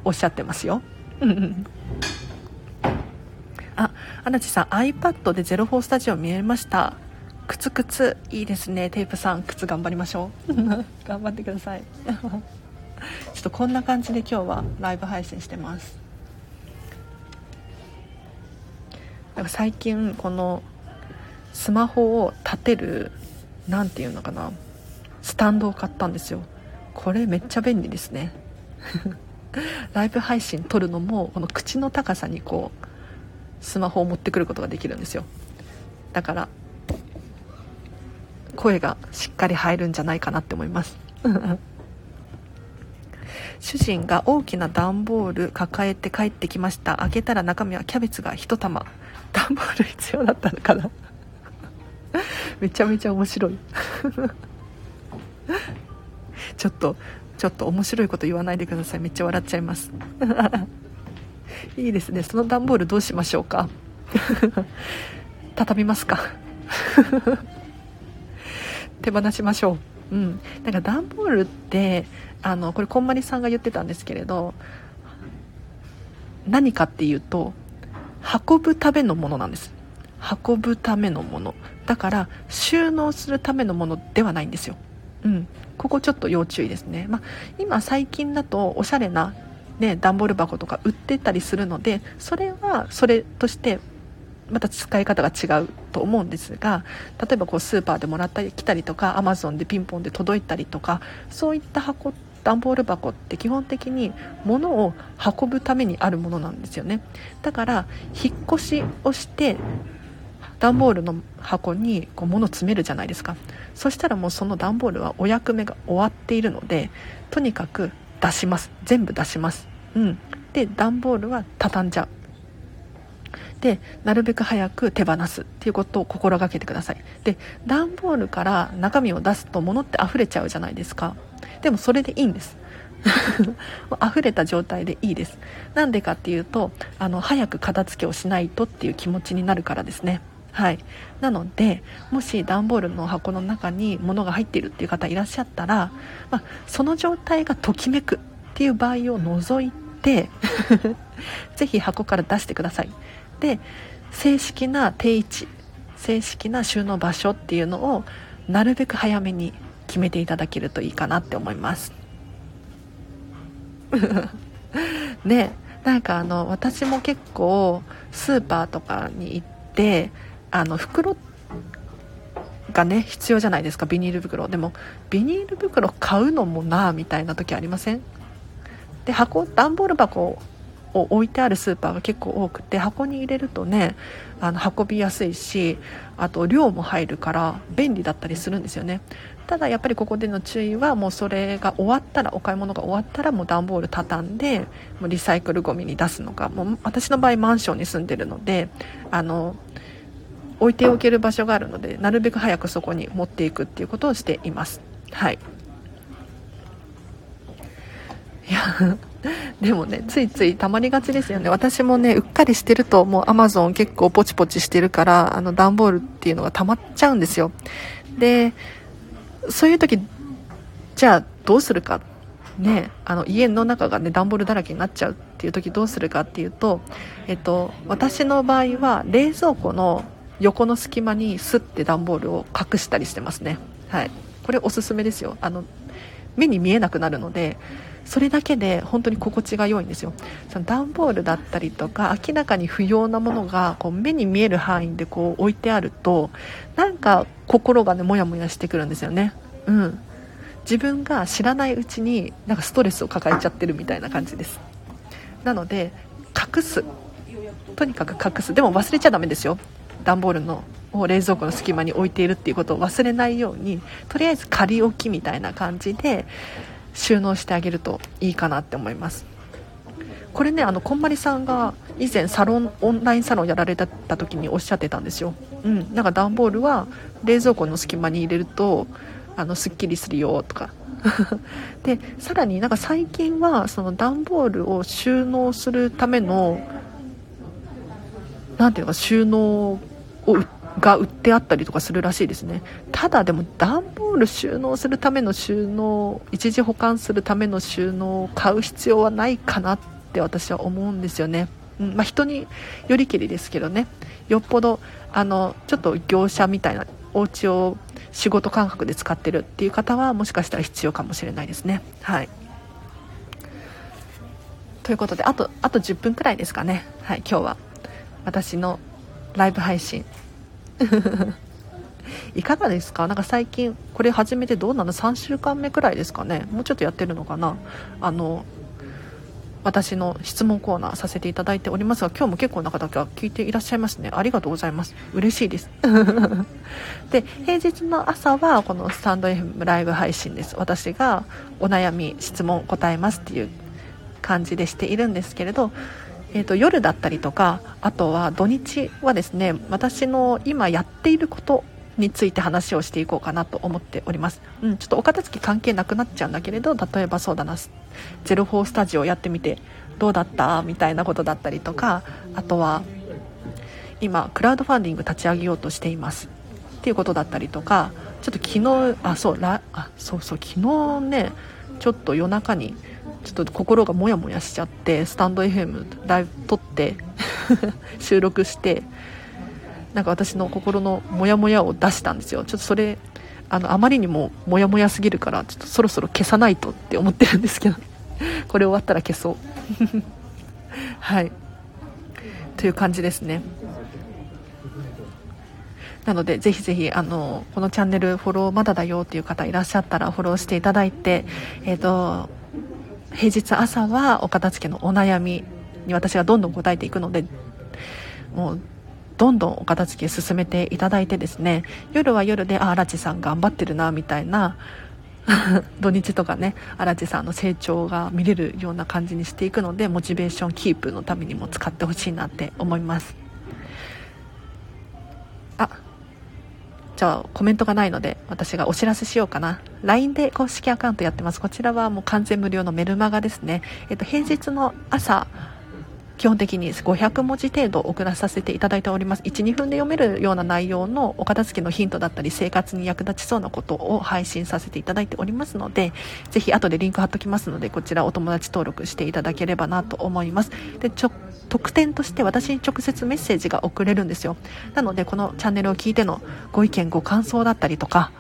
おっしゃってますよ。あ、アナチさん iPad で04スタジオ見えました。靴靴いいですね。テープさん靴頑張りましょう。頑張ってください。ちょっとこんな感じで今日はライブ配信してます。なんか最近このスマホを立てる何て言うのかな。スタンドを買ったんですよ。これめっちゃ便利ですね。ライブ配信撮るのもこの口の高さにこうスマホを持ってくることができるんですよ。だから声がしっかり入るんじゃないかなって思います。主人が大きな段ボール抱えて帰ってきました。開けたら中身はキャベツが1玉。段ボール必要だったのかな。めちゃめちゃ面白い。ちょっとちょっと面白いこと言わないでください。めっちゃ笑っちゃいます。いいですね。その段ボールどうしましょうか。畳みますか。手放しましょう。うん。なんか段ボールってあのこれこんまりさんが言ってたんですけれど何かっていうと運ぶためのものなんです。運ぶためのもの。だから収納するためのものではないんですよ。うん、ここちょっと要注意ですね、まあ、今最近だとおしゃれな、ね、段ボール箱とか売ってたりするのでそれはそれとしてまた使い方が違うと思うんですが例えばこうスーパーでもらったり来たりとかアマゾンでピンポンで届いたりとかそういった箱段ボール箱って基本的に物を運ぶためにあるものなんですよね。だから引っ越しをして段ボールの箱にこう物を詰めるじゃないですか。そしたらもうその段ボールはお役目が終わっているのでとにかく出します。全部出します。うん。で段ボールは畳んじゃう。でなるべく早く手放すっていうことを心がけてください。で段ボールから中身を出すと物って溢れちゃうじゃないですか。でもそれでいいんです。溢れた状態でいいです。なんでかっていうとあの早く片付けをしないとっていう気持ちになるからですね。はい。なのでもし段ボールの箱の中に物が入っているっていう方いらっしゃったら、まあ、その状態がときめくっていう場合を除いて ぜひ箱から出してください。で正式な定位置正式な収納場所っていうのをなるべく早めに決めていただけるといいかなって思います。ねなんかあの私も結構スーパーとかに行ってあの袋がね必要じゃないですかビニール袋。でもビニール袋買うのもなみたいな時ありません？で箱段ボール箱を置いてあるスーパーが結構多くて箱に入れるとねあの運びやすいしあと量も入るから便利だったりするんですよね。ただやっぱりここでの注意はもうそれが終わったらお買い物が終わったらもう段ボール畳んでもうリサイクルゴミに出すのかもう私の場合マンションに住んでるのであの置いておける場所があるのでなるべく早くそこに持っていくっていうことをしています。はい。いや でもねついつい溜まりがちですよね。私もねうっかりしてるともうアマゾン結構ポチポチしてるからあの段ボールっていうのが溜まっちゃうんですよ。でそういう時じゃあどうするか。ねあの家の中がね段ボールだらけになっちゃうっていう時どうするかっていうとえっと私の場合は冷蔵庫の横の隙間にスッて段ボールを隠したりしてますね。はい。これおすすめですよ。あの目に見えなくなるのでそれだけで本当に心地が良いんですよ。その段ボールだったりとか明らかに不要なものがこう目に見える範囲でこう置いてあるとなんか心がねモヤモヤしてくるんですよね。うん。自分が知らないうちになんかストレスを抱えちゃってるみたいな感じです。なので隠す。とにかく隠す。でも忘れちゃダメですよ。段ボールのを冷蔵庫の隙間に置いているっていうことを忘れないようにとりあえず仮置きみたいな感じで収納してあげるといいかなって思います。これねあのこんまりさんが以前サロンオンラインサロンやられた時におっしゃってたんですよ。うん。なんか段ボールは冷蔵庫の隙間に入れるとあのすっきりするよとか。でさらになんか最近はその段ボールを収納するための何ていうのか収納をが売ってあったりとかするらしいですね。ただでも段ボール収納するための収納一時保管するための収納を買う必要はないかなって私は思うんですよね、うんまあ、人によりきりですけどね。よっぽどあのちょっと業者みたいなお家を仕事感覚で使ってるっていう方はもしかしたら必要かもしれないですね。はい。ということであとあと10分くらいですかね。はい今日は。私のライブ配信。いかがですか？なんか最近これ始めてどうなの？3週間目くらいですかね？もうちょっとやってるのかな？あの私の質問コーナーさせていただいておりますが今日も結構な方が聞いていらっしゃいますね。ありがとうございます。嬉しいです。で平日の朝はこのスタンド FM ライブ配信です。私がお悩み質問答えますっていう感じでしているんですけれどえーと、夜だったりとかあとは土日はですね私の今やっていることについて話をしていこうかなと思っております、うん、ちょっとお片付き関係なくなっちゃうんだけれど例えばそうだな04スタジオやってみてどうだったみたいなことだったりとかあとは今クラウドファンディング立ち上げようとしています。っていうことだったりとかちょっと昨日あそうあそうそう昨日ねちょっと夜中にちょっと心がモヤモヤしちゃってスタンド FM ライブ撮って 収録してなんか私の心のモヤモヤを出したんですよ。ちょっとそれあのあまりにもモヤモヤすぎるからちょっとそろそろ消さないとって思ってるんですけど これ終わったら消そう。はい。という感じですね。なのでぜひぜひあのこのチャンネルフォローまだだよっていう方いらっしゃったらフォローしていただいて、えーと、平日朝はお片付けのお悩みに私がどんどん答えていくのでもうどんどんお片付け進めていただいてですね夜は夜であ荒地さん頑張ってるなみたいな 土日とかね荒地さんの成長が見れるような感じにしていくのでモチベーションキープのためにも使ってほしいなって思います。じゃあコメントがないので私がお知らせしようかな。LINE で公式アカウントやってます。こちらはもう完全無料のメルマガですね、えっと、平日の朝基本的に500文字程度送らさせていただいております。12分で読めるような内容のお片付けのヒントだったり生活に役立ちそうなことを配信させていただいておりますのでぜひ後でリンク貼っときますのでこちらお友達登録していただければなと思います。でちょ特典として私に直接メッセージが送れるんですよ。なのでこのチャンネルを聞いてのご意見ご感想だったりとか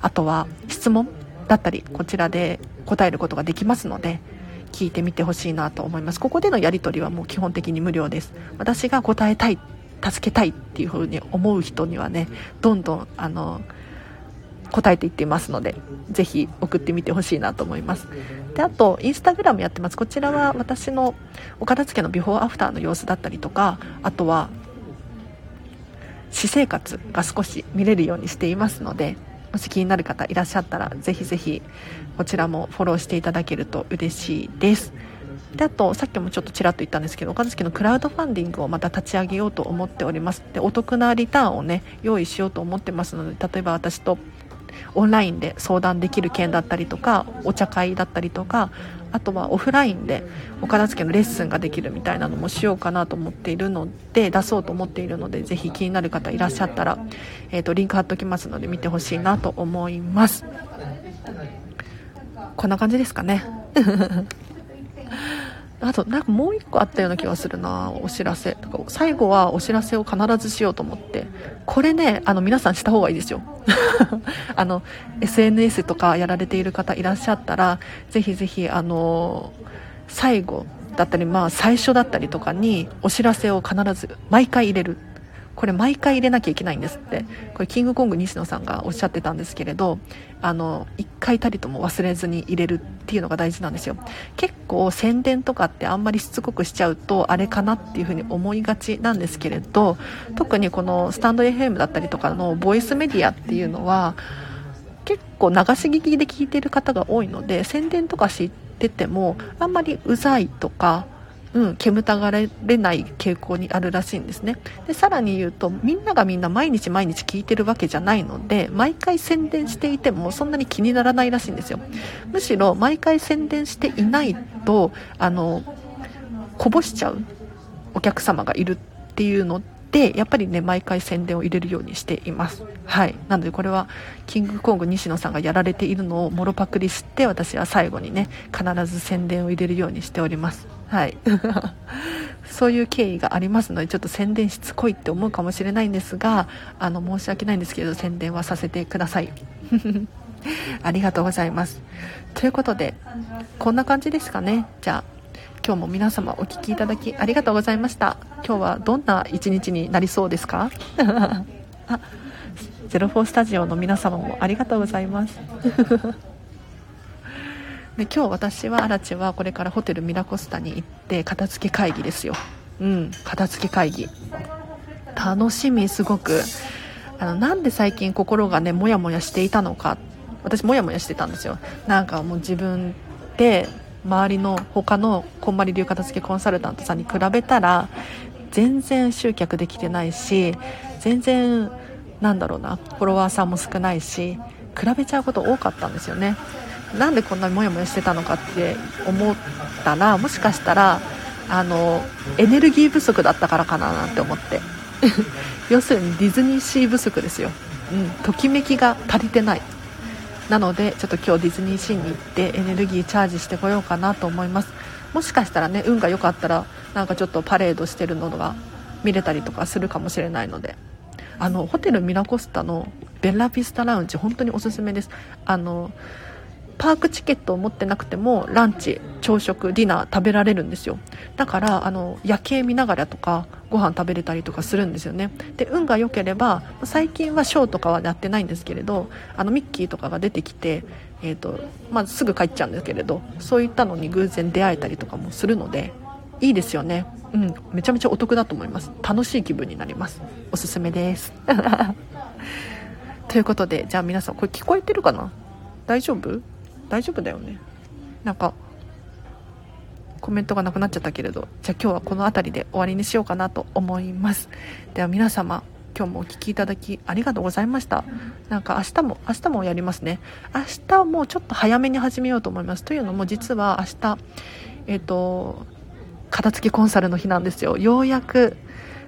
あとは質問だったりこちらで答えることができますので聞いてみてほしいなと思います。ここでのやり取りはもう基本的に無料です。私が答えたい助けたいっていう風に思う人にはねどんどんあの答えていっていますのでぜひ送ってみてほしいなと思います。であとインスタグラムやってます。こちらは私のお片付けのビフォーアフターの様子だったりとかあとは私生活が少し見れるようにしていますのでもし気になる方いらっしゃったらぜひぜひこちらもフォローしていただけると嬉しいです。であとさっきもちょっとちらっと言ったんですけど岡月のクラウドファンディングをまた立ち上げようと思っております。でお得なリターンをね用意しようと思ってますので例えば私とオンラインで相談できる件だったりとかお茶会だったりとかあとはオフラインでお片付けのレッスンができるみたいなのもしようかなと思っているので出そうと思っているのでぜひ気になる方いらっしゃったら、えーと、リンク貼っときますので見てほしいなと思います。こんな感じですかね。あとなんかもう1個あったような気がするな。お知らせ最後はお知らせを必ずしようと思って。これねあの皆さんした方がいいですよ。あの SNS とかやられている方いらっしゃったらぜひぜひあの最後だったりまあ最初だったりとかにお知らせを必ず毎回入れるこれ毎回入れなきゃいけないんですって。これキングコング西野さんがおっしゃってたんですけれどあの1回たりとも忘れずに入れるっていうのが大事なんですよ。結構宣伝とかってあんまりしつこくしちゃうとあれかなっていう風に思いがちなんですけれど特にこのスタンド FM だったりとかのボイスメディアっていうのは結構流し聞きで聞いてる方が多いので宣伝とか知っててもあんまりうざいとかうん、煙たがられない傾向にあるらしいんですね。でさらに言うとみんながみんな毎日毎日聞いてるわけじゃないので毎回宣伝していてもそんなに気にならないらしいんですよ。むしろ毎回宣伝していないとあのこぼしちゃうお客様がいるっていうのでやっぱりね毎回宣伝を入れるようにしています。はい。なのでこれはキングコング西野さんがやられているのをもろパクリして私は最後にね必ず宣伝を入れるようにしております。はい。そういう経緯がありますのでちょっと宣伝しつこいって思うかもしれないんですがあの申し訳ないんですけど宣伝はさせてください。ありがとうございます。ということでこんな感じですかね。じゃあ今日も皆様お聴きいただきありがとうございました。今日はどんな一日になりそうですか？あ ゼロフォースタジオの皆様もありがとうございます。で今日私はアラチはこれからホテルミラコスタに行って片付け会議ですよ。うん。片付け会議。楽しみすごく。あのなんで最近心がねモヤモヤしていたのか。私モヤモヤしてたんですよ。なんかもう自分で周りの他のこんまり流片付けコンサルタントさんに比べたら全然集客できてないし全然なんだろうな。フォロワーさんも少ないし比べちゃうこと多かったんですよねなんでこんなにモヤモヤしてたのかって思ったらもしかしたらあのエネルギー不足だったからかななんて思って。要するにディズニーシー不足ですよ、うん、ときめきが足りてない。なのでちょっと今日ディズニーシーに行ってエネルギーチャージしてこようかなと思います。もしかしたらね運が良かったらなんかちょっとパレードしてるのが見れたりとかするかもしれないので。あのホテルミラコスタのベッラピスタラウンジ本当におすすめです。あのパークチケットを持ってなくてもランチ朝食ディナー食べられるんですよ。だからあの夜景見ながらとかご飯食べれたりとかするんですよね。で運が良ければ最近はショーとかはやってないんですけれどあのミッキーとかが出てきて、えーとまあ、すぐ帰っちゃうんですけれどそういったのに偶然出会えたりとかもするのでいいですよね。うんめちゃめちゃお得だと思います。楽しい気分になります。おすすめです。ということでじゃあ皆さんこれ聞こえてるかな？大丈夫？大丈夫だよね。なんかコメントがなくなっちゃったけれどじゃあ今日はこの辺りで終わりにしようかなと思います。では皆様今日もお聴きいただきありがとうございました。なんか明日も明日もやりますね。明日もちょっと早めに始めようと思います。というのも実は明日えっ、ー、と片付けコンサルの日なんですよ。ようやく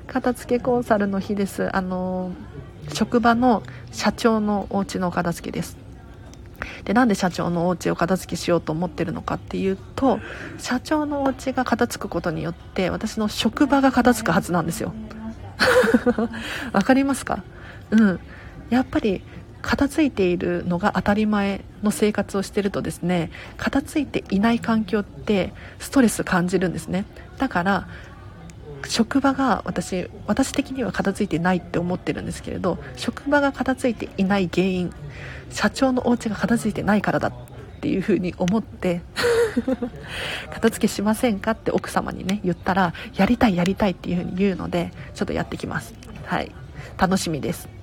片付けコンサルの日です。あの職場の社長のお家の片付けです。でなんで社長のお家を片付けしようと思ってるのかっていうと社長のお家が片付くことによって私の職場が片付くはずなんですよ。わかりますか？うん。やっぱり片付いているのが当たり前の生活をしてるとですね片付いていない環境ってストレス感じるんですね。だから職場が私私的には片付いてないって思ってるんですけれど職場が片付いていない原因社長のお家が片付いてないからだっていうふうに思って 片付けしませんかって奥様にね言ったらやりたいやりたいっていうふうに言うのでちょっとやってきます。はい。楽しみです。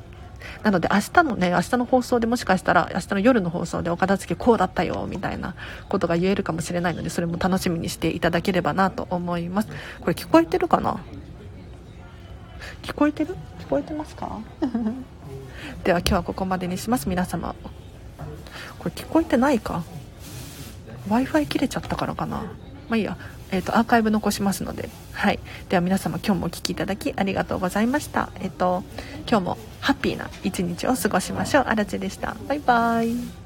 なので明日のね明日の放送でもしかしたら明日の夜の放送でお片付けこうだったよみたいなことが言えるかもしれないのでそれも楽しみにしていただければなと思います。これ聞こえてるかな？聞こえてる？聞こえてますか？では今日はここまでにします。皆様。これ聞こえてないか？W i f i 切れちゃったからかな？まあいいやえーと、アーカイブ残しますので、はい、では皆様今日もお聴きいただきありがとうございました、えーと、今日もハッピーな一日を過ごしましょう。あらちでした。バイバイ。